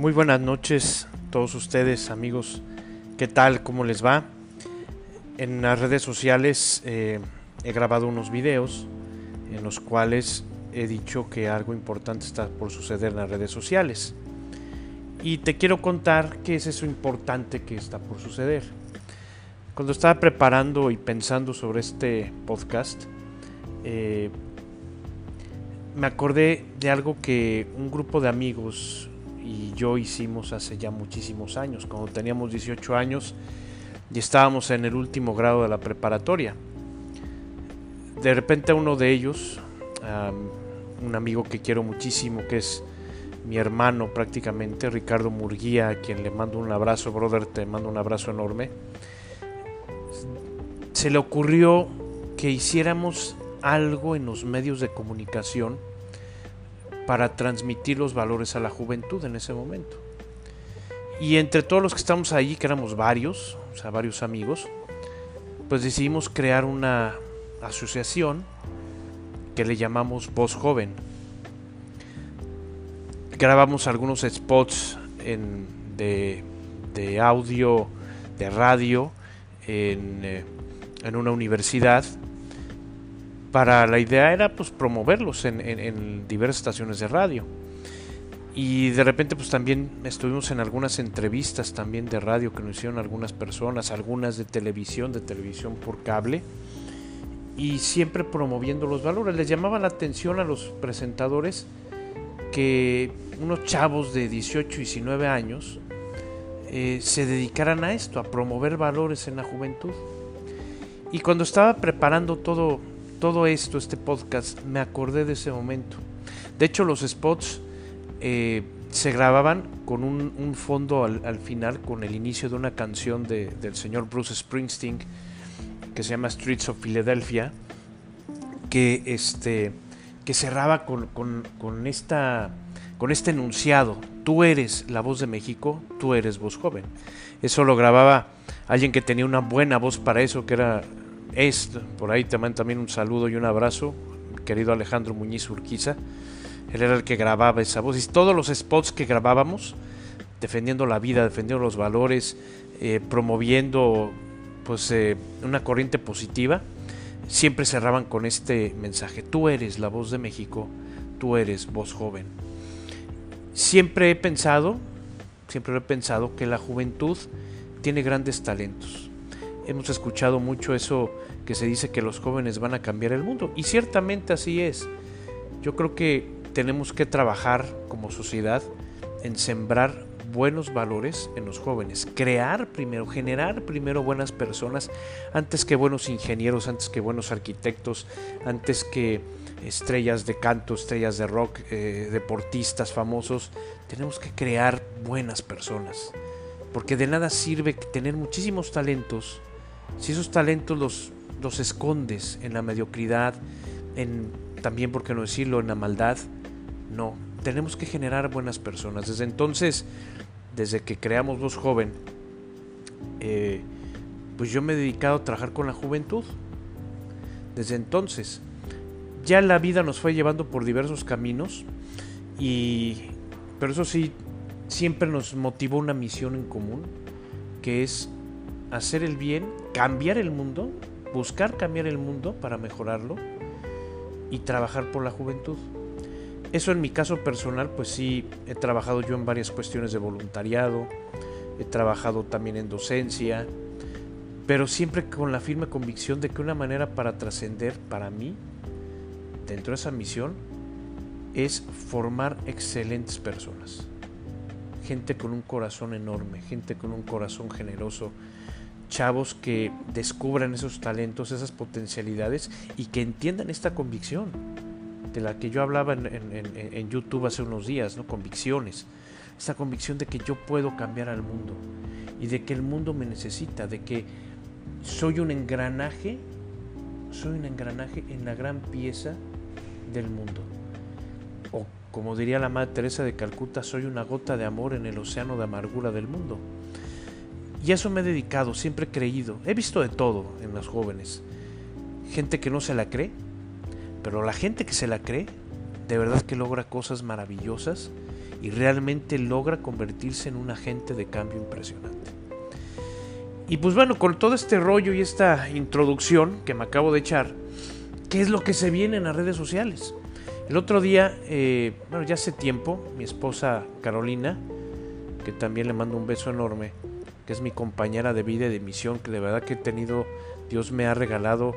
Muy buenas noches todos ustedes amigos, ¿qué tal? ¿Cómo les va? En las redes sociales eh, he grabado unos videos en los cuales he dicho que algo importante está por suceder en las redes sociales. Y te quiero contar qué es eso importante que está por suceder. Cuando estaba preparando y pensando sobre este podcast, eh, me acordé de algo que un grupo de amigos y yo hicimos hace ya muchísimos años, cuando teníamos 18 años y estábamos en el último grado de la preparatoria. De repente uno de ellos, un amigo que quiero muchísimo, que es mi hermano prácticamente, Ricardo Murguía, a quien le mando un abrazo, brother, te mando un abrazo enorme, se le ocurrió que hiciéramos algo en los medios de comunicación para transmitir los valores a la juventud en ese momento. Y entre todos los que estamos ahí, que éramos varios, o sea, varios amigos, pues decidimos crear una asociación que le llamamos Voz Joven. Grabamos algunos spots de, audio, de radio, en, eh, en una universidad para la idea era pues promoverlos en, diversas estaciones de radio. Y de repente pues también estuvimos en algunas entrevistas también de radio que nos hicieron algunas personas, algunas de televisión, de televisión por cable, y siempre promoviendo los valores. Les llamaba la atención a los presentadores que unos chavos de 18, 19 años eh, se dedicaran a esto, a promover valores en la juventud. Y cuando estaba preparando todo todo esto, este podcast, me acordé de ese momento. De hecho, los spots eh, se grababan con un, fondo al, final, con el inicio de una canción del señor Bruce Springsteen, que se llama Streets of Philadelphia, que, este, que cerraba con, con, esta, con este enunciado, tú eres la voz de México, tú eres voz joven. Eso lo grababa alguien que tenía una buena voz para eso, que era por ahí te mando también un saludo y un abrazo, querido Alejandro Muñiz Urquiza. Él era el que grababa esa voz. Y todos los spots que grabábamos, defendiendo la vida, defendiendo los valores, eh, promoviendo pues eh, una corriente positiva, siempre cerraban con este mensaje. Tú eres la voz de México, tú eres voz joven. Siempre he pensado, siempre he pensado que la juventud tiene grandes talentos hemos escuchado mucho eso que se dice que los jóvenes van a cambiar el mundo. Y ciertamente así es. Yo creo que tenemos que trabajar como sociedad en sembrar buenos valores en los jóvenes, crear primero, generar primero buenas personas antes que buenos ingenieros, antes que buenos arquitectos, antes que estrellas de canto, estrellas de rock, eh, deportistas famosos. Tenemos que crear buenas personas, porque de nada sirve tener muchísimos talentos si esos talentos los, los escondes en la mediocridad, en también, por qué no decirlo, en la maldad, no, tenemos que generar buenas personas. Desde entonces, desde que creamos Voz Joven, eh, pues yo me he dedicado a trabajar con la juventud. Desde entonces, ya la vida nos fue llevando por diversos caminos, y, pero eso sí, siempre nos motivó una misión en común, que es hacer el bien, cambiar el mundo, buscar cambiar el mundo para mejorarlo y trabajar por la juventud. Eso en mi caso personal, pues sí, he trabajado yo en varias cuestiones de voluntariado, he trabajado también en docencia, pero siempre con la firme convicción de que una manera para trascender para mí, dentro de esa misión, es formar excelentes personas. Gente con un corazón enorme, gente con un corazón generoso, chavos que descubran esos talentos, esas potencialidades y que entiendan esta convicción de la que yo hablaba en, YouTube hace unos días, ¿no? Convicciones. Esta convicción de que yo puedo cambiar al mundo y de que el mundo me necesita, de que soy un engranaje, soy un engranaje en la gran pieza del mundo. O como diría la Madre Teresa de Calcuta, soy una gota de amor en el océano de amargura del mundo. Y a eso me he dedicado, siempre he creído. He visto de todo en los jóvenes. Gente que no se la cree, pero la gente que se la cree, de verdad que logra cosas maravillosas y realmente logra convertirse en un agente de cambio impresionante. Y pues bueno, con todo este rollo y esta introducción que me acabo de echar, ¿qué es lo que se viene en las redes sociales? El otro día, eh, bueno, ya hace tiempo, mi esposa Carolina, que también le mando un beso enorme, que es mi compañera de vida y de misión, que de verdad que he tenido, Dios me ha regalado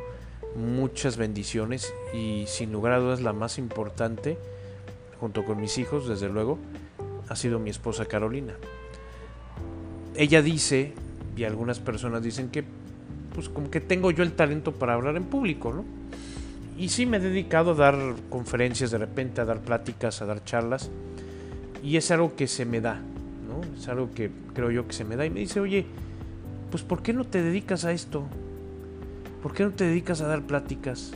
muchas bendiciones y sin lugar a dudas la más importante, junto con mis hijos, desde luego, ha sido mi esposa Carolina. Ella dice, y algunas personas dicen que, pues como que tengo yo el talento para hablar en público, ¿no? Y sí me he dedicado a dar conferencias de repente, a dar pláticas, a dar charlas, y es algo que se me da, ¿no? Es algo que creo yo que se me da. Y me dice, oye, pues ¿por qué no te dedicas a esto? ¿por qué no te dedicas a dar pláticas?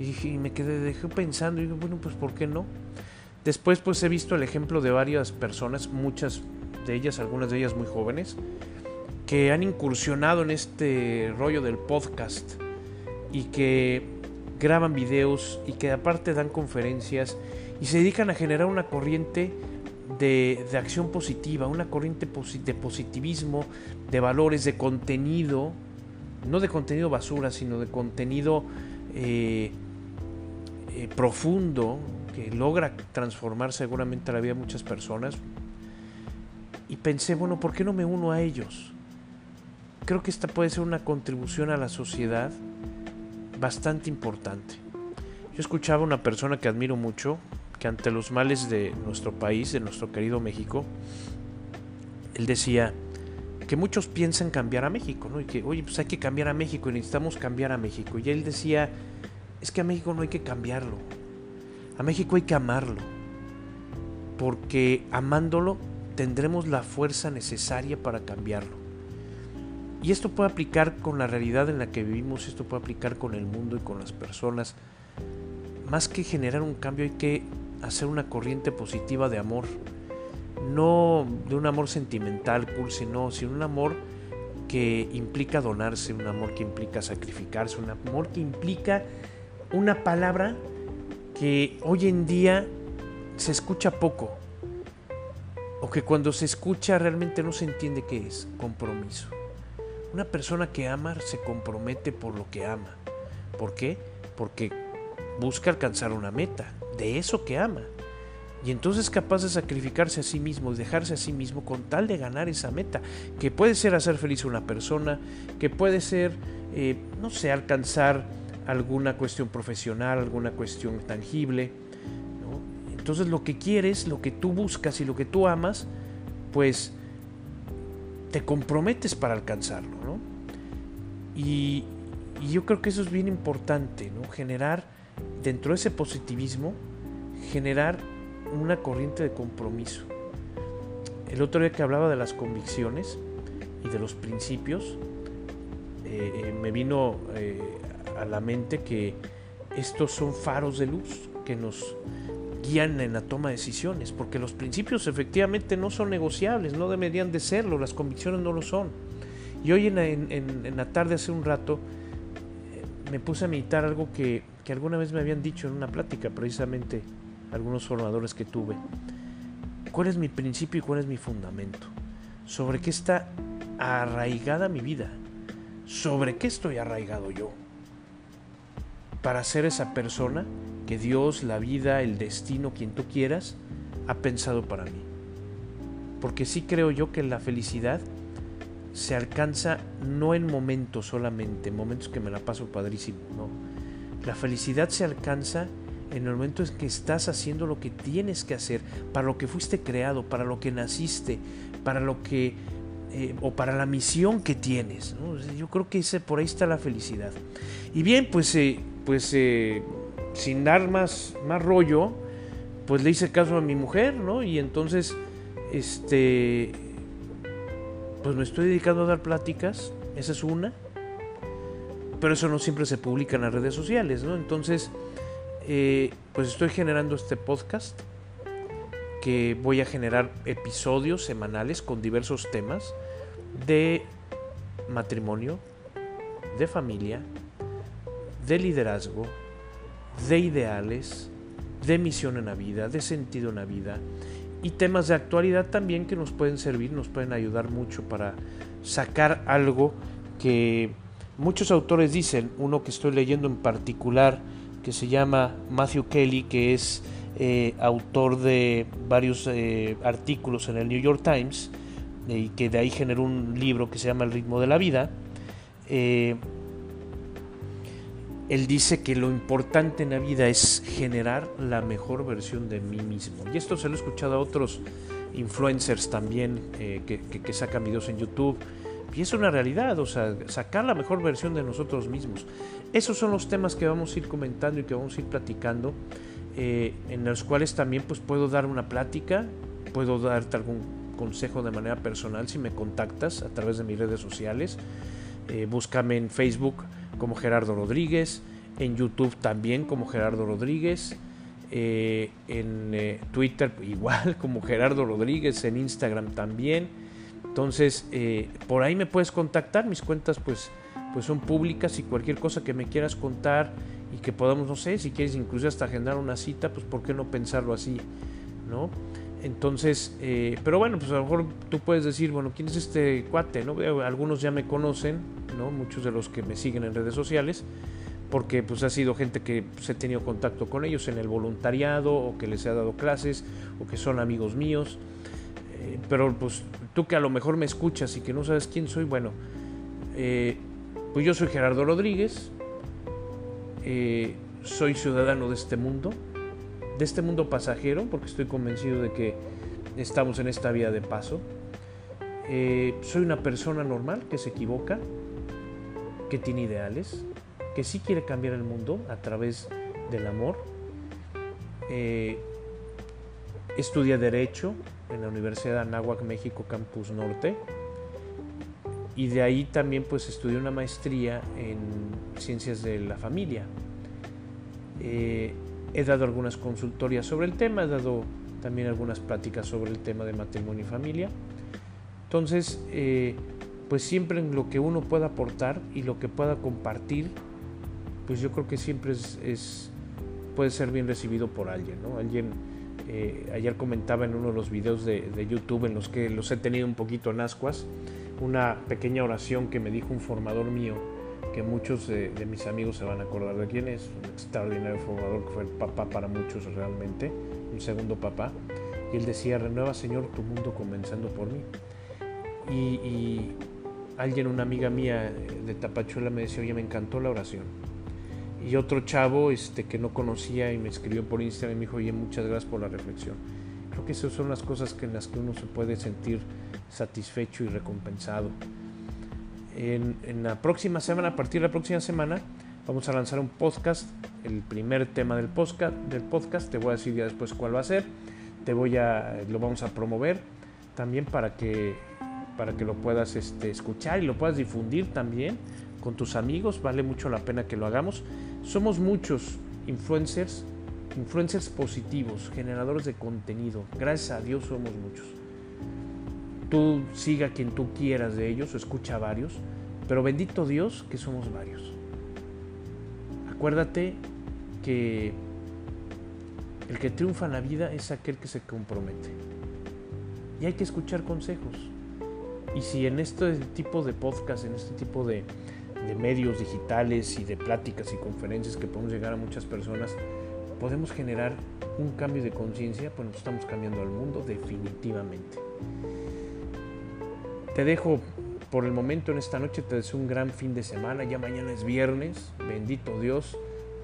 Y, me quedé dejé pensando y dije, bueno, pues ¿por qué no? Después pues he visto el ejemplo de varias personas, muchas de ellas, algunas de ellas muy jóvenes, que han incursionado en este rollo del podcast y que graban videos y que aparte dan conferencias y se dedican a generar una corriente de, acción positiva, una corriente de positivismo, de valores, de contenido no de contenido basura, sino de contenido eh, eh, profundo que logra transformar seguramente la vida de muchas personas. Y pensé, bueno, ¿por qué no me uno a ellos? Creo que esta puede ser una contribución a la sociedad bastante importante. Yo escuchaba a una persona que admiro mucho, ante los males de nuestro país, de nuestro querido México, él decía, que muchos piensan cambiar a México, ¿no? Y que, oye, pues hay que cambiar a México y necesitamos cambiar a México. Y él decía, es que a México no hay que cambiarlo, a México hay que amarlo, porque amándolo tendremos la fuerza necesaria para cambiarlo. Y esto puede aplicar con la realidad en la que vivimos, esto puede aplicar con el mundo y con las personas. Más que generar un cambio hay que hacer una corriente positiva de amor no de un amor sentimental, cursi, no, sino un amor que implica donarse, un amor que implica sacrificarse, un amor que implica una palabra que hoy en día se escucha poco, o que cuando se escucha realmente no se entiende qué es, compromiso. Una persona que ama se compromete por lo que ama. ¿Por qué? Porque busca alcanzar una meta de eso que ama. Y entonces es capaz de sacrificarse a sí mismo y dejarse a sí mismo con tal de ganar esa meta, que puede ser hacer feliz a una persona, que puede ser, eh, no sé, alcanzar alguna cuestión profesional, alguna cuestión tangible. Entonces lo que quieres, lo que tú buscas y lo que tú amas, pues te comprometes para alcanzarlo. Y, y yo creo que eso es bien importante, ¿no? generar dentro de ese positivismo, generar una corriente de compromiso. El otro día que hablaba de las convicciones y de los principios, eh, eh, me vino eh, a la mente que estos son faros de luz que nos guían en la toma de decisiones, porque los principios efectivamente no son negociables, no deberían de serlo, las convicciones no lo son. Y hoy en, en la tarde, hace un rato, me puse a meditar algo que, que alguna vez me habían dicho en una plática precisamente algunos formadores que tuve. ¿Cuál es mi principio y cuál es mi fundamento? ¿Sobre qué está arraigada mi vida? ¿Sobre qué estoy arraigado yo? Para ser esa persona que Dios, la vida, el destino, quien tú quieras, ha pensado para mí. Porque sí creo yo que la felicidad se alcanza no en momentos solamente, en momentos que me la paso padrísimo, no. La felicidad se alcanza en el momento en que estás haciendo lo que tienes que hacer, para lo que fuiste creado, para lo que naciste, para lo que eh, o para la misión que tienes. Yo creo que ese, por ahí está la felicidad. Y bien, pues, eh, pues eh, sin dar más, más rollo, pues le hice caso a mi mujer, ¿no? Y entonces, este, pues me estoy dedicando a dar pláticas, esa es una, pero eso no siempre se publica en las redes sociales, ¿no? Entonces, eh, pues estoy generando este podcast que voy a generar episodios semanales con diversos temas de matrimonio, de familia, de liderazgo, de ideales, de misión en la vida, de sentido en la vida, y temas de actualidad también que nos pueden servir, nos pueden ayudar mucho para sacar algo que muchos autores dicen, uno que estoy leyendo en particular, que se llama Matthew Kelly, que es eh, autor de varios eh, artículos en el New York Times, eh, y que de ahí generó un libro que se llama El ritmo de la vida. él dice que lo importante en la vida es generar la mejor versión de mí mismo. Y esto se lo he escuchado a otros influencers también que, que sacan videos en YouTube y es una realidad, o sea, sacar la mejor versión de nosotros mismos. Esos son los temas que vamos a ir comentando y que vamos a ir platicando, eh, en los cuales también pues puedo dar una plática, puedo darte algún consejo de manera personal si me contactas a través de mis redes sociales. Eh, búscame en Facebook como Gerardo Rodríguez, en YouTube también como Gerardo Rodríguez, eh, en Twitter igual como Gerardo Rodríguez, en Instagram también entonces, eh, por ahí me puedes contactar, mis cuentas pues, pues son públicas y cualquier cosa que me quieras contar y que podamos, no sé, si quieres incluso hasta agendar una cita, pues por qué no pensarlo así, ¿no? Entonces, eh, pero bueno, pues a lo mejor tú puedes decir, bueno, ¿quién es este cuate? ¿no? Algunos ya me conocen, ¿no? Muchos de los que me siguen en redes sociales, porque pues ha sido gente que pues, he tenido contacto con ellos en el voluntariado o que les he dado clases o que son amigos míos. Eh, pero pues tú que a lo mejor me escuchas y que no sabes quién soy, bueno, eh, pues yo soy Gerardo Rodríguez, eh, soy ciudadano de este mundo, de este mundo pasajero, porque estoy convencido de que estamos en esta vía de paso. soy una persona normal que se equivoca, que tiene ideales, que sí quiere cambiar el mundo a través del amor. estudia derecho, en la Universidad de Anáhuac, México, Campus Norte. Y de ahí también pues estudié una maestría en ciencias de la familia. Eh, he dado algunas consultorías sobre el tema, he dado también algunas pláticas sobre el tema de matrimonio y familia. Entonces, eh, pues siempre en lo que uno pueda aportar y lo que pueda compartir, pues yo creo que siempre es, puede ser bien recibido por alguien, ¿no? Alguien eh, ayer comentaba en uno de los videos de, YouTube en los que los he tenido un poquito en ascuas, una pequeña oración que me dijo un formador mío, que muchos de, mis amigos se van a acordar de quién es, un extraordinario formador que fue el papá para muchos realmente, un segundo papá, y él decía, renueva Señor tu mundo comenzando por mí. Y, alguien, una amiga mía de Tapachuela me decía, oye, me encantó la oración y otro chavo este, que no conocía y me escribió por Instagram y me dijo, oye, muchas gracias por la reflexión. Creo que esas son las cosas que en las que uno se puede sentir satisfecho y recompensado. En, la próxima semana, a partir de la próxima semana, vamos a lanzar un podcast, el primer tema del podcast, del podcast, te voy a decir ya después cuál va a ser, te voy a, lo vamos a promover también para que, para que lo puedas este, escuchar y lo puedas difundir también con tus amigos, vale mucho la pena que lo hagamos. Somos muchos influencers, influencers positivos, generadores de contenido. Gracias a Dios somos muchos. Tú siga quien tú quieras de ellos o escucha varios, pero bendito Dios que somos varios. Acuérdate que el que triunfa en la vida es aquel que se compromete. Y hay que escuchar consejos. Y si en este tipo de podcast, en este tipo de, de medios digitales y de pláticas y conferencias que podemos llegar a muchas personas, podemos generar un cambio de conciencia, pues estamos cambiando al mundo definitivamente. Te dejo por el momento en esta noche, te deseo un gran fin de semana, ya mañana es viernes, bendito Dios.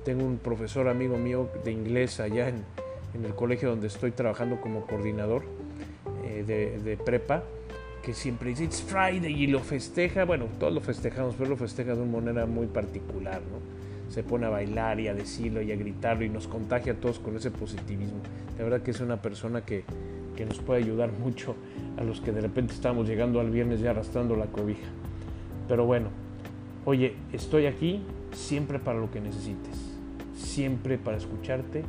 Tengo un profesor amigo mío de inglés allá en, el colegio donde estoy trabajando como coordinador eh, de, de prepa que siempre dice It's Friday y lo festeja, bueno, todos lo festejamos, pero lo festeja de una manera muy particular, ¿no? Se pone a bailar y a decirlo y a gritarlo y nos contagia a todos con ese positivismo. De verdad que es una persona que, que nos puede ayudar mucho a los que de repente estamos llegando al viernes ya arrastrando la cobija. Pero bueno, oye, estoy aquí siempre para lo que necesites, siempre para escucharte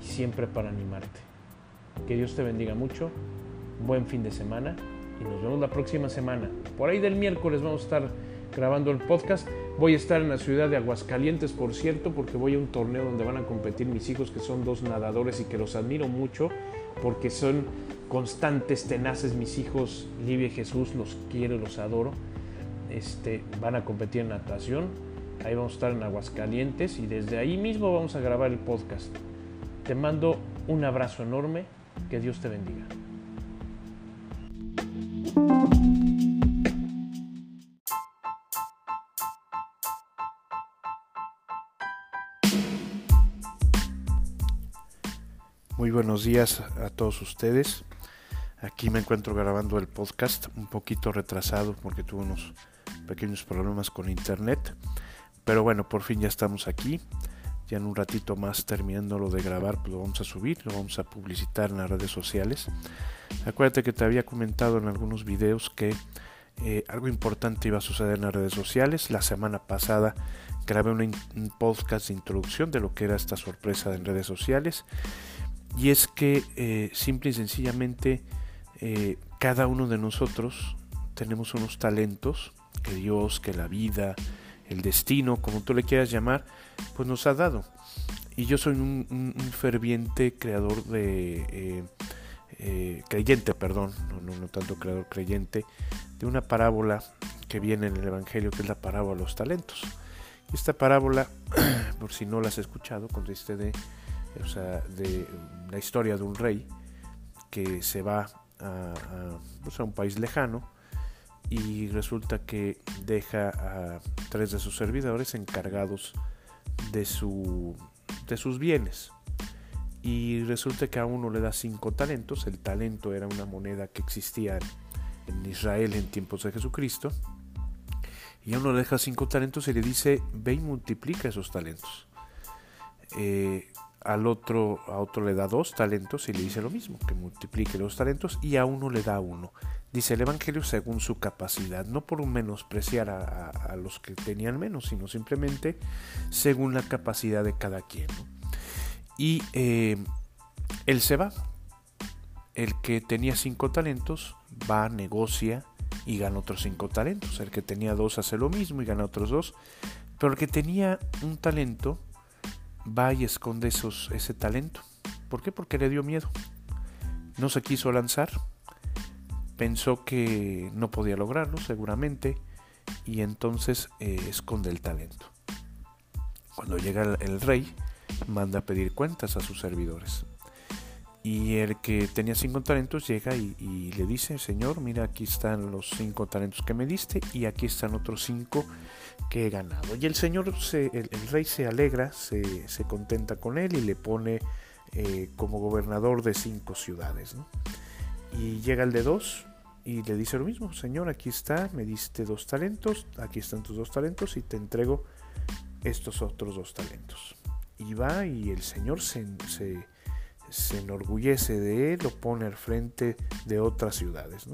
y siempre para animarte. Que Dios te bendiga mucho, buen fin de semana y nos vemos la próxima semana. Por ahí del miércoles vamos a estar grabando el podcast. Voy a estar en la ciudad de Aguascalientes, por cierto, porque voy a un torneo donde van a competir mis hijos, que son dos nadadores y que los admiro mucho, porque son constantes, tenaces mis hijos, Livia y Jesús, los quiero, los adoro. Este, van a competir en natación, ahí vamos a estar en Aguascalientes y desde ahí mismo vamos a grabar el podcast. Te mando un abrazo enorme, que Dios te bendiga. Muy buenos días a todos ustedes. Aquí me encuentro grabando el podcast un poquito retrasado porque tuve unos pequeños problemas con internet. Pero bueno, por fin ya estamos aquí. Ya en un ratito más terminando lo de grabar, pues lo vamos a subir, lo vamos a publicitar en las redes sociales. Acuérdate que te había comentado en algunos videos que eh, algo importante iba a suceder en las redes sociales. La semana pasada grabé un podcast de introducción de lo que era esta sorpresa en redes sociales y es que eh, simple y sencillamente eh, cada uno de nosotros tenemos unos talentos que Dios, que la vida, el destino, como tú le quieras llamar, pues nos ha dado. Y yo soy un, ferviente creador de... Eh, creyente, perdón, no, no, tanto creador creyente, de una parábola que viene en el Evangelio, que es la parábola de los talentos. Esta parábola, por si no la has escuchado, consiste de o sea, de la historia de un rey que se va pues, a, un país lejano y resulta que deja a tres de sus servidores encargados de, su, de sus bienes. Y resulta que a uno le da cinco talentos. El talento era una moneda que existía en Israel en tiempos de Jesucristo. Y a uno le deja cinco talentos y le dice, ve y multiplica esos talentos. Eh, al otro, a otro le da dos talentos y le dice lo mismo, que multiplique los talentos y a uno le da uno. Dice el Evangelio según su capacidad, no por menospreciar a, los que tenían menos, sino simplemente según la capacidad de cada quien. Y eh, él se va. El que tenía cinco talentos va, negocia y gana otros cinco talentos. El que tenía dos hace lo mismo y gana otros dos. Pero el que tenía un talento va y esconde esos, ese talento. ¿Por qué? Porque le dio miedo. No se quiso lanzar. Pensó que no podía lograrlo, seguramente, y entonces eh, esconde el talento. Cuando llega el, rey, manda a pedir cuentas a sus servidores. Y el que tenía cinco talentos llega y, y, le dice, Señor, mira, aquí están los cinco talentos que me diste y aquí están otros cinco que he ganado. Y el señor, el, rey se alegra, se, contenta con él y le pone eh, como gobernador de cinco ciudades. Y llega el de dos y le dice lo mismo, Señor, aquí está, me diste dos talentos, aquí están tus dos talentos y te entrego estos otros dos talentos. Y va y el Señor se, se, enorgullece de él, lo pone al frente de otras ciudades.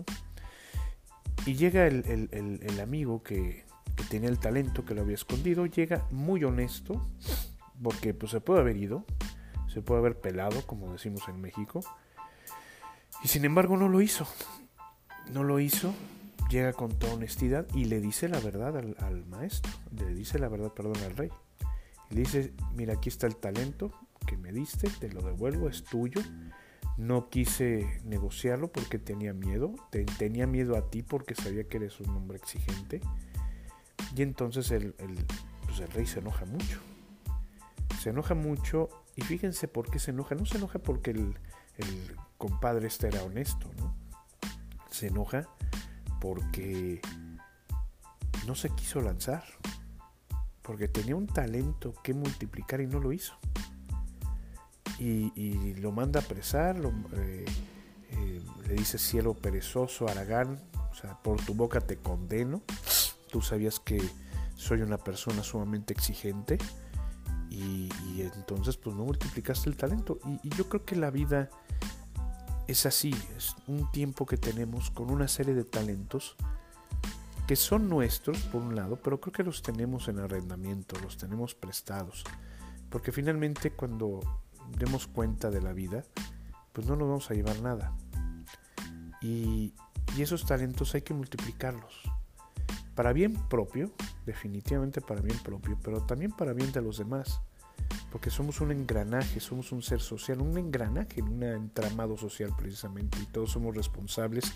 Y llega el, el amigo que, que tenía el talento que lo había escondido, llega muy honesto, porque pues se puede haber ido, se puede haber pelado, como decimos en México, y sin embargo no lo hizo, no lo hizo, llega con toda honestidad y le dice la verdad al, maestro, le dice la verdad, perdón, al rey. le dice, mira, aquí está el talento que me diste, te lo devuelvo, es tuyo. No quise negociarlo porque tenía miedo, tenía miedo a ti porque sabía que eres un hombre exigente. Y entonces el, pues el rey se enoja mucho. Se enoja mucho y fíjense por qué se enoja. No se enoja porque el, compadre este era honesto, ¿no? Se enoja porque no se quiso lanzar. Porque tenía un talento que multiplicar y no lo hizo. Y, lo manda a apresar, eh, eh, le dice cielo perezoso, Aragán, o sea, por tu boca te condeno tú sabías que soy una persona sumamente exigente y, entonces pues no multiplicaste el talento. Y, yo creo que la vida es así, es un tiempo que tenemos con una serie de talentos que son nuestros por un lado, pero creo que los tenemos en arrendamiento, los tenemos prestados. Porque finalmente cuando demos cuenta de la vida, pues no nos vamos a llevar nada. y esos talentos hay que multiplicarlos para bien propio, definitivamente para bien propio, pero también para bien de los demás, porque somos un engranaje, somos un ser social, un engranaje en un entramado social precisamente, y todos somos responsables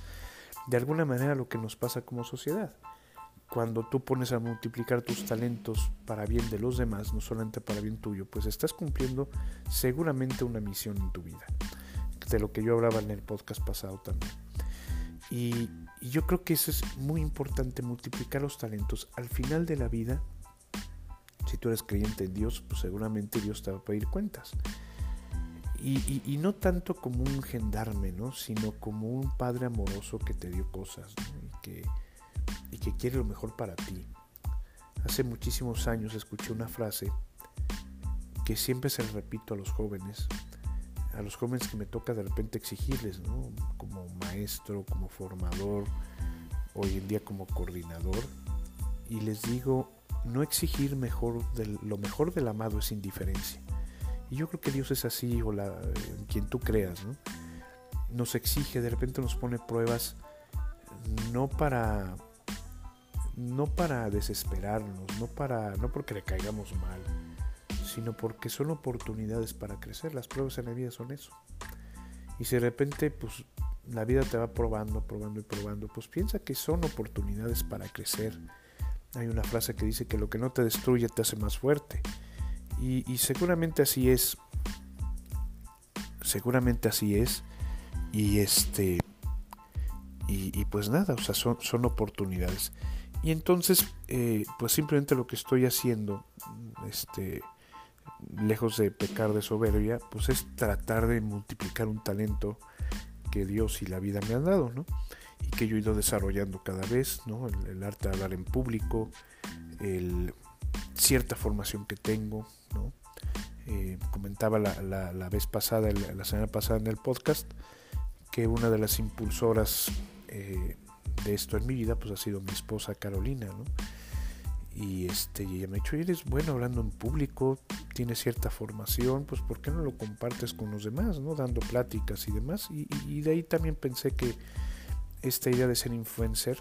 de alguna manera lo que nos pasa como sociedad. Cuando tú pones a multiplicar tus talentos para bien de los demás, no solamente para bien tuyo, pues estás cumpliendo seguramente una misión en tu vida, de lo que yo hablaba en el podcast pasado también. Y, yo creo que eso es muy importante, multiplicar los talentos. Al final de la vida, si tú eres creyente en Dios, pues seguramente Dios te va a pedir cuentas. Y, no tanto como un gendarme, ¿no? sino como un padre amoroso que te dio cosas y, que, y que quiere lo mejor para ti. Hace muchísimos años escuché una frase que siempre se repito a los jóvenes, a los jóvenes que me toca de repente exigirles, ¿no? como maestro, como formador, hoy en día como coordinador, y les digo, no exigir mejor lo mejor del amado es indiferencia. Y yo creo que Dios es así, o la, quien tú creas, ¿no? Nos exige, de repente nos pone pruebas, no para, no para desesperarnos, no para, no porque le caigamos mal, sino porque son oportunidades para crecer. Las pruebas en la vida son eso. Y si de repente, pues, la vida te va probando, probando y probando, pues piensa que son oportunidades para crecer. Hay una frase que dice que lo que no te destruye te hace más fuerte. Y, seguramente así es. Seguramente así es. Y este. Y, pues nada, o sea, son, son oportunidades. Y entonces, eh, pues simplemente lo que estoy haciendo, este, lejos de pecar de soberbia, pues es tratar de multiplicar un talento que Dios y la vida me han dado, ¿no? Y que yo he ido desarrollando cada vez, ¿no? El, arte de hablar en público, el, cierta formación que tengo, ¿no? Eh, comentaba la, la, vez pasada, la semana pasada en el podcast, que una de las impulsoras eh, de esto en mi vida, pues ha sido mi esposa Carolina, ¿no? Y este, ella me ha dicho, eres bueno hablando en público, tienes cierta formación, pues ¿por qué no lo compartes con los demás, ¿no? Dando pláticas y demás. Y, de ahí también pensé que esta idea de ser influencer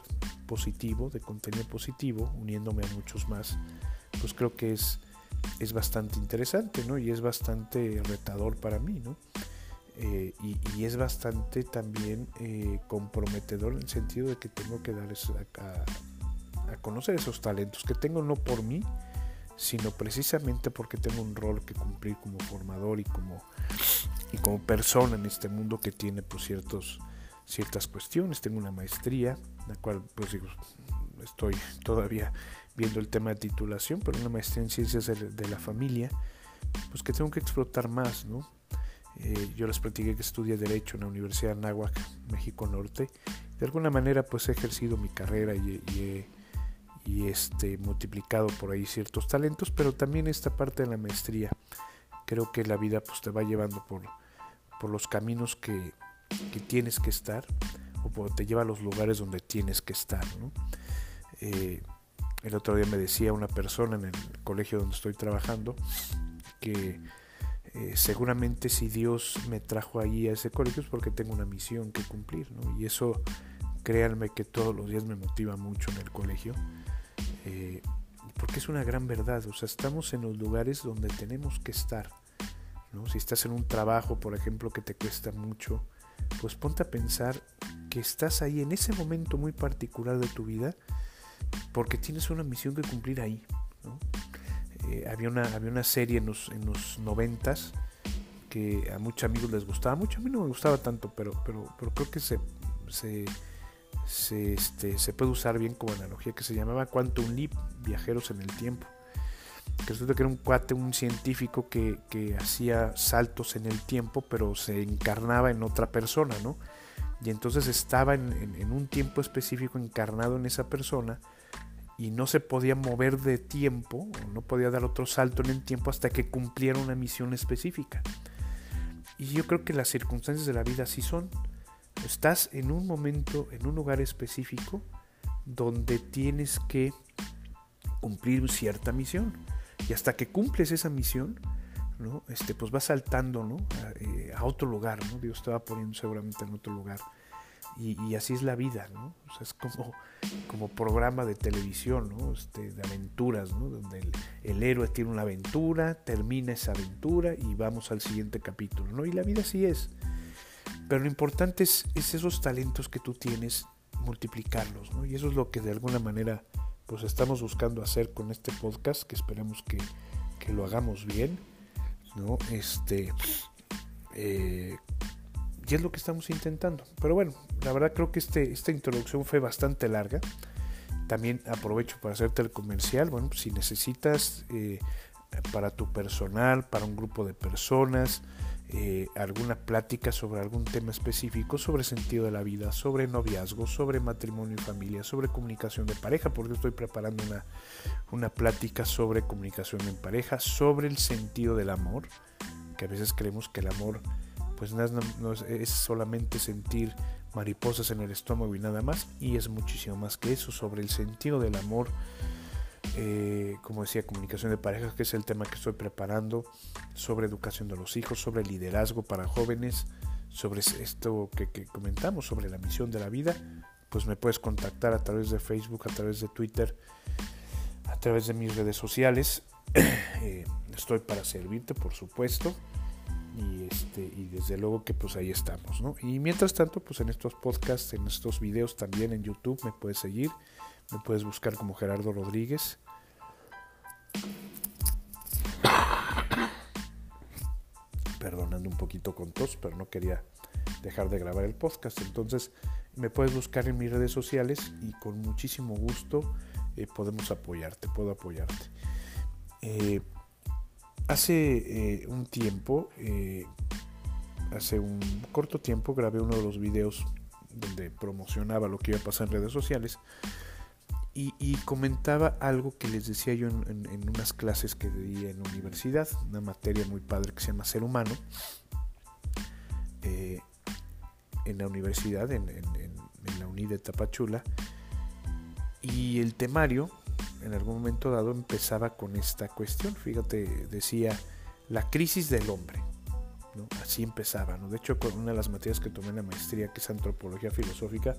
positivo, de contenido positivo, uniéndome a muchos más, pues creo que es, es bastante interesante, ¿no? Y es bastante retador para mí, ¿no? Eh, y, es bastante también eh, comprometedor en el sentido de que tengo que dar a, conocer esos talentos que tengo no por mí, sino precisamente porque tengo un rol que cumplir como formador y como, y como persona en este mundo que tiene pues, ciertos, ciertas cuestiones. Tengo una maestría, la cual pues digo, estoy todavía viendo el tema de titulación, pero una maestría en ciencias de, la familia, pues que tengo que explotar más, ¿no? Eh, yo les platiqué que estudié Derecho en la Universidad de Anáhuac, México Norte. De alguna manera, pues he ejercido mi carrera y, he y este, multiplicado por ahí ciertos talentos, pero también esta parte de la maestría. Creo que la vida pues, te va llevando por, por los caminos que, que tienes que estar o te lleva a los lugares donde tienes que estar. Eh, el otro día me decía una persona en el colegio donde estoy trabajando que eh, seguramente si Dios me trajo allí a ese colegio es porque tengo una misión que cumplir. Y eso, créanme que todos los días me motiva mucho en el colegio, eh, porque es una gran verdad, o sea, estamos en los lugares donde tenemos que estar, ¿no? Si estás en un trabajo, por ejemplo, que te cuesta mucho, pues ponte a pensar que estás ahí en ese momento muy particular de tu vida, porque tienes una misión que cumplir ahí. Eh, había, una, había una serie en los, en los noventas que a muchos amigos les gustaba mucho, a mí no me gustaba tanto, pero, pero, pero creo que se, se, se, este, se puede usar bien como analogía, que se llamaba Quantum Leap, Viajeros en el Tiempo. Que resulta que era un cuate, un científico que, hacía saltos en el tiempo, pero se encarnaba en otra persona, ¿no? Y entonces estaba en, en un tiempo específico encarnado en esa persona y no se podía mover de tiempo, no podía dar otro salto en el tiempo hasta que cumpliera una misión específica. Y yo creo que las circunstancias de la vida así son. Estás en un momento, en un lugar específico, donde tienes que cumplir cierta misión. Y hasta que cumples esa misión, ¿no? este, pues vas saltando ¿no? a, eh, otro lugar. ¿no? Dios te va poniendo seguramente en otro lugar. Y, así es la vida, ¿no? O sea, es como, como programa de televisión, ¿no? Este, de aventuras, ¿no? Donde el, héroe tiene una aventura, termina esa aventura y vamos al siguiente capítulo, ¿no? Y la vida así es. Pero lo importante es, es esos talentos que tú tienes, multiplicarlos, ¿no? Y eso es lo que de alguna manera pues estamos buscando hacer con este podcast, que esperemos que, que lo hagamos bien, ¿no? Este, eh, y es lo que estamos intentando. Pero bueno, la verdad creo que este, esta introducción fue bastante larga. También aprovecho para hacerte el comercial. Bueno, si necesitas eh, para tu personal, para un grupo de personas, eh, alguna plática sobre algún tema específico, sobre sentido de la vida, sobre noviazgo, sobre matrimonio y familia, sobre comunicación de pareja, porque estoy preparando una, una plática sobre comunicación en pareja, sobre el sentido del amor, que a veces creemos que el amor pues no, es solamente sentir mariposas en el estómago y nada más, y es muchísimo más que eso, sobre el sentido del amor, eh, como decía, comunicación de parejas, que es el tema que estoy preparando, sobre educación de los hijos, sobre liderazgo para jóvenes, sobre esto que, comentamos, sobre la misión de la vida, pues me puedes contactar a través de Facebook, a través de Twitter, a través de mis redes sociales. Eh, estoy para servirte, por supuesto y este y desde luego que pues ahí estamos no y mientras tanto pues en estos podcasts en estos videos también en YouTube me puedes seguir me puedes buscar como Gerardo Rodríguez perdonando un poquito con tos pero no quería dejar de grabar el podcast. Entonces me puedes buscar en mis redes sociales y con muchísimo gusto eh, podemos apoyarte puedo apoyarte. Eh, Hace eh, un tiempo, hace un corto tiempo, grabé uno de los videos donde promocionaba lo que iba a pasar en redes sociales y, comentaba algo que les decía yo en, unas clases que di en la universidad, una materia muy padre que se llama Ser Humano, eh, en la universidad, en, la UNI de Tapachula, y el temario en algún momento dado empezaba con esta cuestión. Fíjate, decía la crisis del hombre. Así empezaba. ¿no? De hecho, con una de las materias que tomé en la maestría, que es antropología filosófica,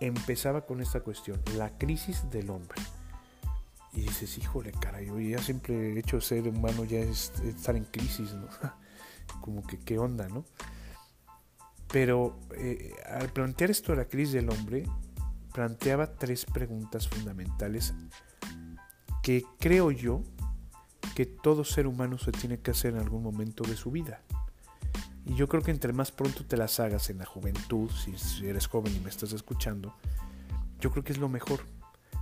empezaba con esta cuestión, la crisis del hombre. Y dices, híjole, caray, yo ya siempre he hecho ser humano ya es estar en crisis, ¿no? Como que qué onda, ¿no? Pero eh, al plantear esto de la crisis del hombre, planteaba tres preguntas fundamentales que creo yo que todo ser humano se tiene que hacer en algún momento de su vida. Y yo creo que entre más pronto te las hagas en la juventud, si eres joven y me estás escuchando, yo creo que es lo mejor.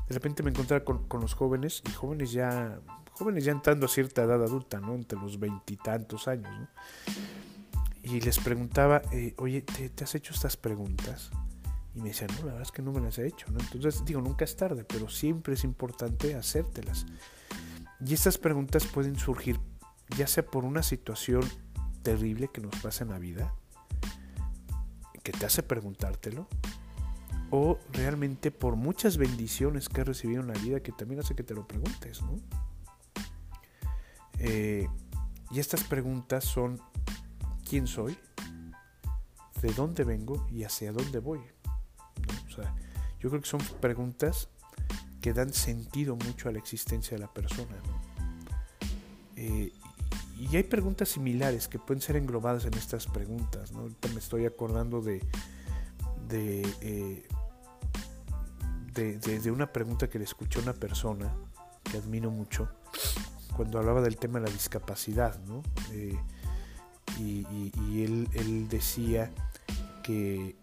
De repente me encontraba con, los jóvenes y jóvenes ya, jóvenes ya entrando a cierta edad adulta, ¿no? Entre los veintitantos años. Y les preguntaba, eh, oye, ¿te, ¿te, has hecho estas preguntas? Y me decían, no, la verdad es que no me las he hecho. ¿no? Entonces, digo, nunca es tarde, pero siempre es importante hacértelas. Y estas preguntas pueden surgir ya sea por una situación terrible que nos pasa en la vida, que te hace preguntártelo, o realmente por muchas bendiciones que has recibido en la vida que también hace que te lo preguntes. ¿no? Eh, y estas preguntas son, ¿quién soy? ¿De dónde vengo? ¿Y hacia dónde voy? yo creo que son preguntas que dan sentido mucho a la existencia de la persona. Eh, y hay preguntas similares que pueden ser englobadas en estas preguntas. ¿no? Ahorita me estoy acordando de, eh, de, de, una pregunta que le escuché a una persona que admiro mucho cuando hablaba del tema de la discapacidad. ¿no? Eh, y, y él, él decía que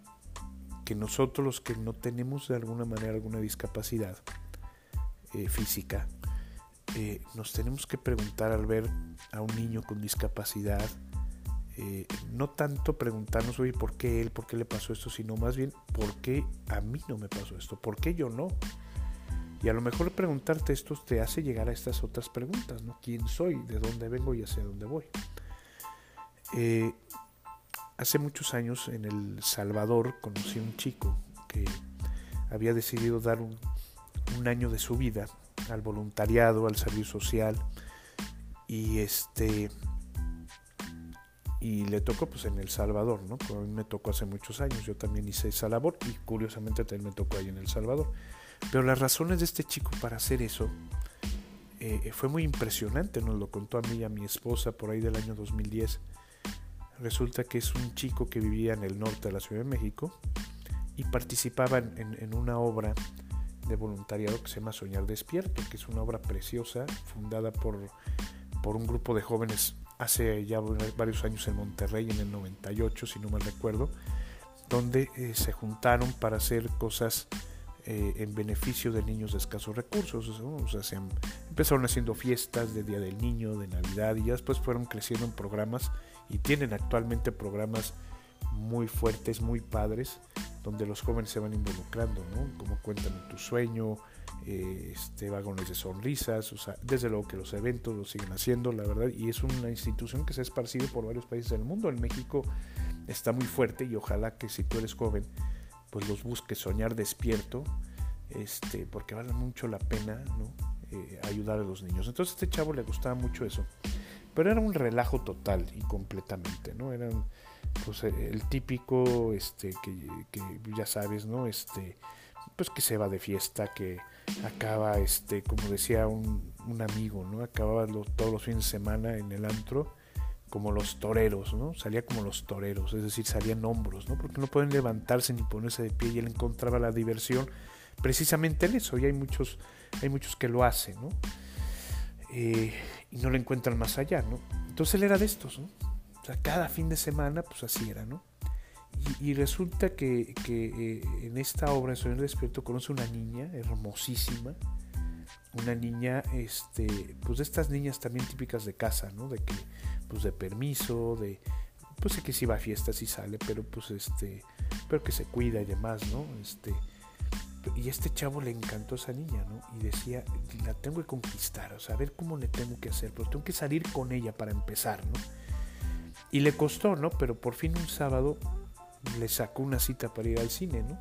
que nosotros los que no tenemos de alguna manera alguna discapacidad eh, física, eh, nos tenemos que preguntar al ver a un niño con discapacidad, eh, no tanto preguntarnos, oye, ¿por qué él, por qué le pasó esto? Sino más bien, ¿por qué a mí no me pasó esto? ¿Por qué yo no? Y a lo mejor preguntarte esto te hace llegar a estas otras preguntas, ¿no? ¿Quién soy? ¿De dónde vengo y hacia dónde voy? Hace muchos años en El Salvador conocí a un chico que había decidido dar un, año de su vida al voluntariado, al servicio social y este y le tocó pues en El Salvador, ¿no? A mí me tocó hace muchos años, yo también hice esa labor y curiosamente también me tocó ahí en El Salvador. Pero las razones de este chico para hacer eso eh, fue muy impresionante, nos lo contó a mí y a mi esposa por ahí del año 2010. Resulta que es un chico que vivía en el norte de la Ciudad de México y participaba en una obra de voluntariado que se llama Soñar Despierto, que es una obra preciosa fundada por, por un grupo de jóvenes hace ya varios años en Monterrey, en el 98, si no mal recuerdo, donde eh, se juntaron para hacer cosas eh, en beneficio de niños de escasos recursos. O sea, se empezaron haciendo fiestas de Día del Niño, de Navidad, y ya después fueron creciendo en programas y tienen actualmente programas muy fuertes, muy padres, donde los jóvenes se van involucrando, ¿no? Como cuentan tu sueño, eh, este, vagones de sonrisas, o sea, desde luego que los eventos lo siguen haciendo, la verdad, y es una institución que se ha esparcido por varios países del mundo. En México está muy fuerte y ojalá que si tú eres joven, pues los busques soñar despierto, este, porque vale mucho la pena, ¿no? Eh, ayudar a los niños. Entonces a este chavo le gustaba mucho eso. Pero era un relajo total y completamente, ¿no? Eran pues eh, el típico este que, ya sabes no este pues que se va de fiesta que acaba este como decía un, amigo no acababa todos los fines de semana en el antro como los toreros no salía como los toreros es decir salían hombros no porque no pueden levantarse ni ponerse de pie y él encontraba la diversión precisamente en eso y hay muchos hay muchos que lo hacen no eh, y no lo encuentran más allá no entonces él era de estos no o sea, cada fin de semana, pues así era, ¿no? Y, resulta que, que eh, en esta obra, en Sueño Despierto, conoce una niña hermosísima, una niña, este, pues de estas niñas también típicas de casa, ¿no? De que, pues de permiso, de, pues de que si va a fiestas y sale, pero pues este, pero que se cuida y demás, ¿no? Este, y a este chavo le encantó esa niña, ¿no? Y decía, la tengo que conquistar, o sea, a ver cómo le tengo que hacer, pero tengo que salir con ella para empezar, ¿no? Y le costó, ¿no? Pero por fin un sábado le sacó una cita para ir al cine, ¿no?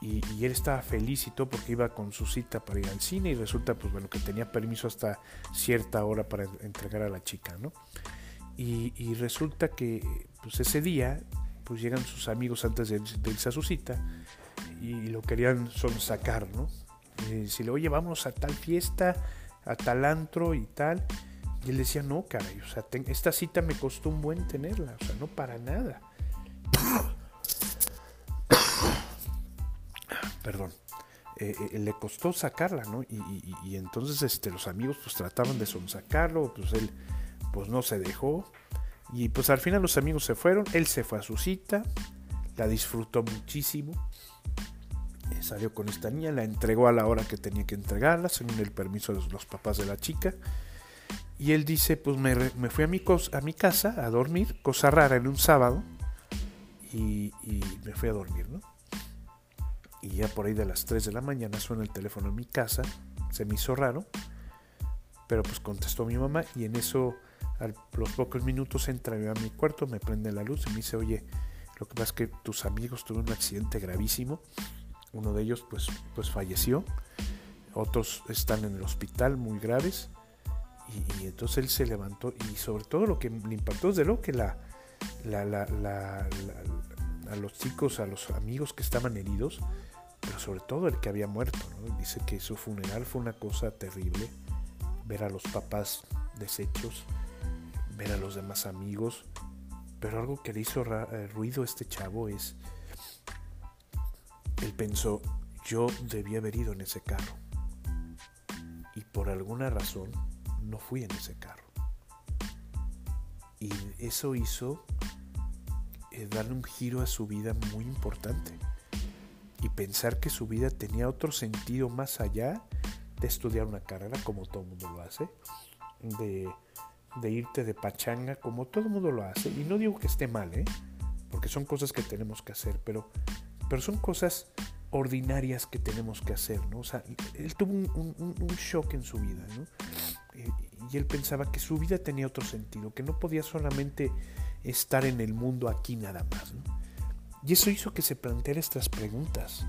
Y, él estaba feliz y todo porque iba con su cita para ir al cine y resulta, pues bueno, que tenía permiso hasta cierta hora para entregar a la chica, ¿no? Y, resulta que, pues ese día, pues llegan sus amigos antes de, irse a su cita y, lo querían sonsacar, ¿no? Y decirle, oye, vamos a tal fiesta, a tal antro y tal. Y él decía, no, caray, o sea, esta cita me costó un buen tenerla, o sea, no para nada. Perdón. Eh, eh, le costó sacarla, ¿no? Y, entonces este, los amigos pues trataban de sonsacarlo, pues él pues no se dejó. Y pues al final los amigos se fueron, él se fue a su cita, la disfrutó muchísimo, eh, salió con esta niña, la entregó a la hora que tenía que entregarla, según el permiso de los papás de la chica. Y él dice, pues me, fui a mi, casa a dormir, cosa rara en un sábado, y, me fui a dormir, ¿no? Y ya por ahí de las 3 de la mañana suena el teléfono en mi casa, se me hizo raro, pero pues contestó mi mamá y en eso a los pocos minutos entra yo a mi cuarto, me prende la luz y me dice, oye, lo que pasa es que tus amigos tuvieron un accidente gravísimo, uno de ellos pues, pues falleció, otros están en el hospital muy graves, y, entonces él se levantó y sobre todo lo que le impactó es de lo que la, a los chicos, a los amigos que estaban heridos, pero sobre todo el que había muerto. Dice que su funeral fue una cosa terrible, ver a los papás deshechos, ver a los demás amigos, pero algo que le hizo eh, ruido a este chavo es, él pensó, yo debía haber ido en ese carro. Y por alguna razón, no fui en ese carro. Y eso hizo eh, darle un giro a su vida muy importante. Y pensar que su vida tenía otro sentido más allá de estudiar una carrera como todo mundo lo hace, de, irte de pachanga como todo mundo lo hace. Y no digo que esté mal, ¿eh? porque son cosas que tenemos que hacer, pero, pero son cosas ordinarias que tenemos que hacer, ¿no? O sea, él tuvo un, shock en su vida. Y él pensaba que su vida tenía otro sentido, que no podía solamente estar en el mundo aquí nada más. Y eso hizo que se planteara estas preguntas.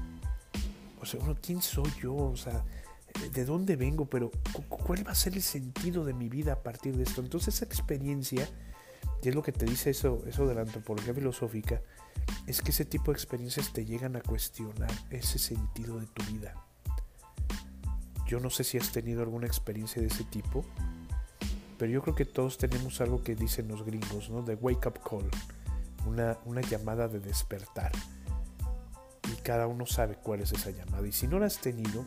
O sea, ¿quién soy yo? O sea, ¿de dónde vengo? Pero ¿cuál va a ser el sentido de mi vida a partir de esto? Entonces esa experiencia y es lo que te dice eso, eso de la antropología filosófica, es que ese tipo de experiencias te llegan a cuestionar ese sentido de tu vida. Yo no sé si has tenido alguna experiencia de ese tipo, pero yo creo que todos tenemos algo que dicen los gringos, ¿no? De wake up call, una, una llamada de despertar. Y cada uno sabe cuál es esa llamada. Y si no la has tenido,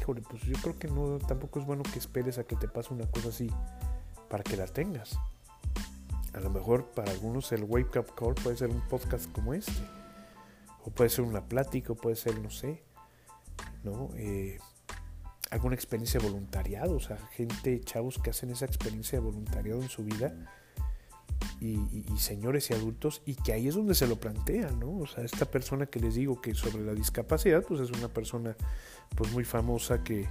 híjole, pues yo creo que no, tampoco es bueno que esperes a que te pase una cosa así para que la tengas. A lo mejor para algunos el wake up call puede ser un podcast como este. O puede ser una plática, o puede ser, no sé, ¿no? Eh, alguna experiencia de voluntariado, o sea, gente, chavos que hacen esa experiencia de voluntariado en su vida y, señores y adultos y que ahí es donde se lo plantean, ¿no? O sea, esta persona que les digo que sobre la discapacidad, pues es una persona pues muy famosa que,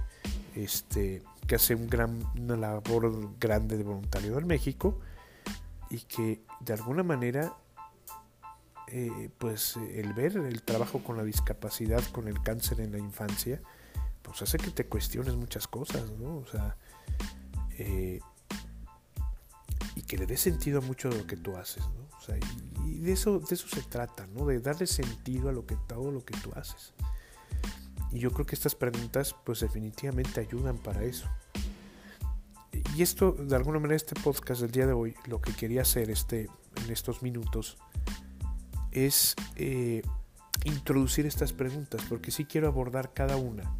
este, que hace un gran, una labor grande de voluntariado en México y que de alguna manera eh, pues el ver el trabajo con la discapacidad, con el cáncer en la infancia, pues hace que te cuestiones muchas cosas, ¿no? O sea, eh, y que le dé sentido a mucho de lo que tú haces, ¿no? O sea, y, de eso, de eso se trata, ¿no? De darle sentido a lo que todo lo que tú haces. Y yo creo que estas preguntas, pues definitivamente ayudan para eso. Y esto, de alguna manera, este podcast del día de hoy, lo que quería hacer este, en estos minutos, es eh, introducir estas preguntas, porque sí quiero abordar cada una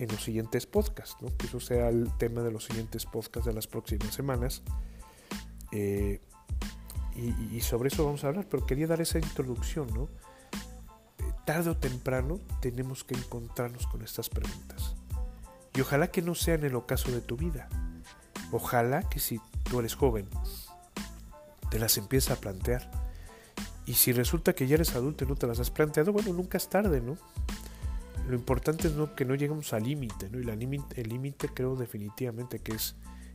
en los siguientes podcasts, ¿no? que eso sea el tema de los siguientes podcasts de las próximas semanas. Eh, y, sobre eso vamos a hablar, pero quería dar esa introducción, ¿no? Eh, tarde o temprano tenemos que encontrarnos con estas preguntas. Y ojalá que no sea en el ocaso de tu vida. Ojalá que si tú eres joven, te las empieces a plantear. Y si resulta que ya eres adulto y no te las has planteado, bueno, nunca es tarde, ¿no? Lo importante es que no lleguemos al límite, ¿no? Y el límite creo definitivamente que es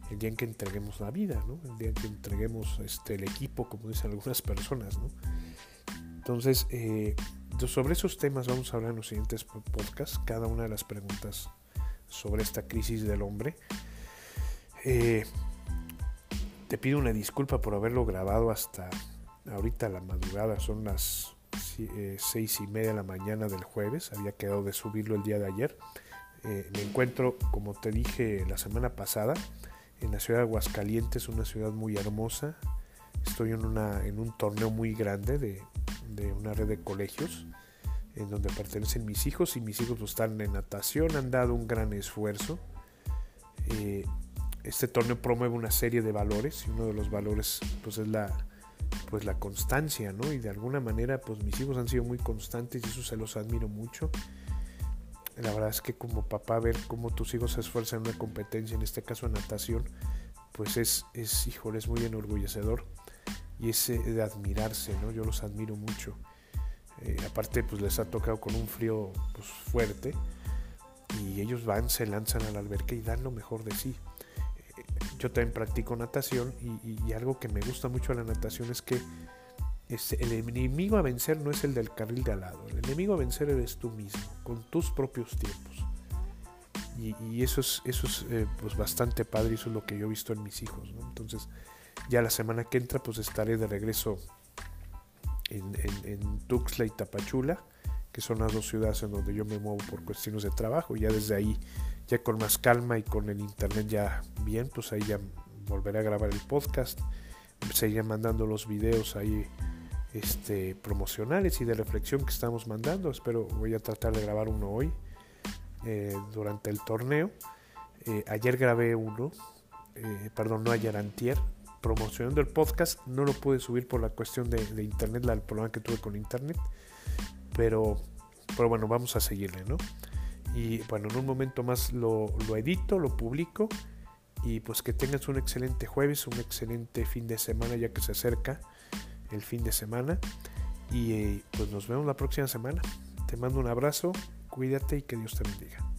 el día en que entreguemos la vida. El día en que entreguemos este, el equipo, como dicen algunas personas. Entonces, eh, sobre esos temas vamos a hablar en los siguientes podcasts, cada una de las preguntas sobre esta crisis del hombre. Eh, te pido una disculpa por haberlo grabado hasta ahorita la madrugada, son las eh, seis y media de la mañana del jueves, había quedado de subirlo el día de ayer. Eh, me encuentro, como te dije la semana pasada, en la ciudad de Aguascalientes, una ciudad muy hermosa. Estoy en, un torneo muy grande de, de una red de colegios en donde pertenecen mis hijos y mis hijos están en natación, han dado un gran esfuerzo. Eh, este torneo promueve una serie de valores y uno de los valores pues es la, pues la constancia, ¿no? Y de alguna manera, pues mis hijos han sido muy constantes y eso se los admiro mucho. La verdad es que como papá ver cómo tus hijos se esfuerzan en una competencia, en este caso en natación, pues es, es híjole, es muy enorgullecedor y es eh, de admirarse, ¿no? Yo los admiro mucho. Eh, aparte, pues les ha tocado con un frío pues, fuerte y ellos van, se lanzan a la alberca y dan lo mejor de sí yo también practico natación y, algo que me gusta mucho de la natación es que el enemigo a vencer no es el del carril de al lado, el enemigo a vencer eres tú mismo, con tus propios tiempos. Y, eso es, eso es eh, pues bastante padre y eso es lo que yo he visto en mis hijos. Entonces ya la semana que entra pues estaré de regreso en, en Tuxtla y Tapachula, que son las dos ciudades en donde yo me muevo por cuestiones de trabajo. Ya desde ahí ya con más calma y con el internet ya bien, pues ahí ya volveré a grabar el podcast, seguiré mandando los videos ahí este, promocionales y de reflexión que estamos mandando. Espero, voy a tratar de grabar uno hoy eh, durante el torneo. Eh, ayer grabé uno, eh, perdón, no ayer, antier, promocionando el podcast. No lo pude subir por la cuestión de, internet, el problema que tuve con internet. Pero, pero bueno, vamos a seguirle, ¿no? Y bueno, en un momento más lo, edito, lo publico. Y pues que tengas un excelente jueves, un excelente fin de semana ya que se acerca el fin de semana. Y eh, pues nos vemos la próxima semana. Te mando un abrazo, cuídate y que Dios te bendiga.